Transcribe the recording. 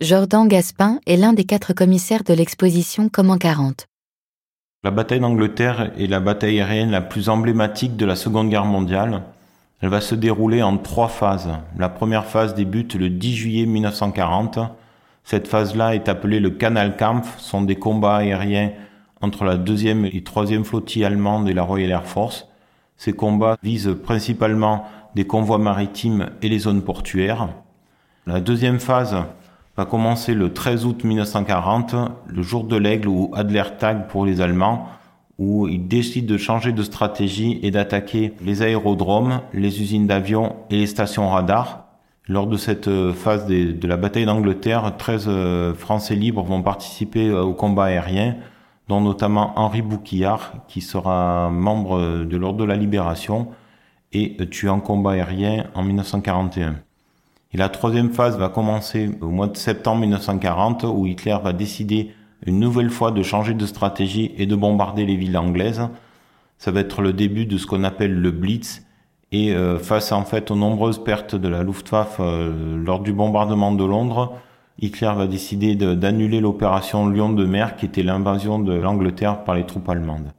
Jordan Gaspin est l'un des quatre commissaires de l'exposition Comme en 40. La bataille d'Angleterre est la bataille aérienne la plus emblématique de la Seconde Guerre mondiale. Elle va se dérouler en trois phases. La première phase débute le 10 juillet 1940. Cette phase-là est appelée le Kanalkampf, sont des combats aériens entre la deuxième et troisième flottille allemande et la Royal Air Force. Ces combats visent principalement des convois maritimes et les zones portuaires. La deuxième phase va commencer le 13 août 1940, le jour de l'aigle ou Adlertag pour les Allemands, où ils décident de changer de stratégie et d'attaquer les aérodromes, les usines d'avions et les stations radars. Lors de cette euh, phase de la bataille d'Angleterre, 13 euh, Français libres vont participer euh, au combat aérien, dont notamment Henri Bouquillard, qui sera membre de l'Ordre de la Libération et tué en combat aérien en 1941. Et la troisième phase va commencer au mois de septembre 1940 où Hitler va décider une nouvelle fois de changer de stratégie et de bombarder les villes anglaises. Ça va être le début de ce qu'on appelle le Blitz et euh, face en fait aux nombreuses pertes de la Luftwaffe euh, lors du bombardement de Londres, Hitler va décider d'annuler l'opération Lion de mer qui était l'invasion de l'Angleterre par les troupes allemandes.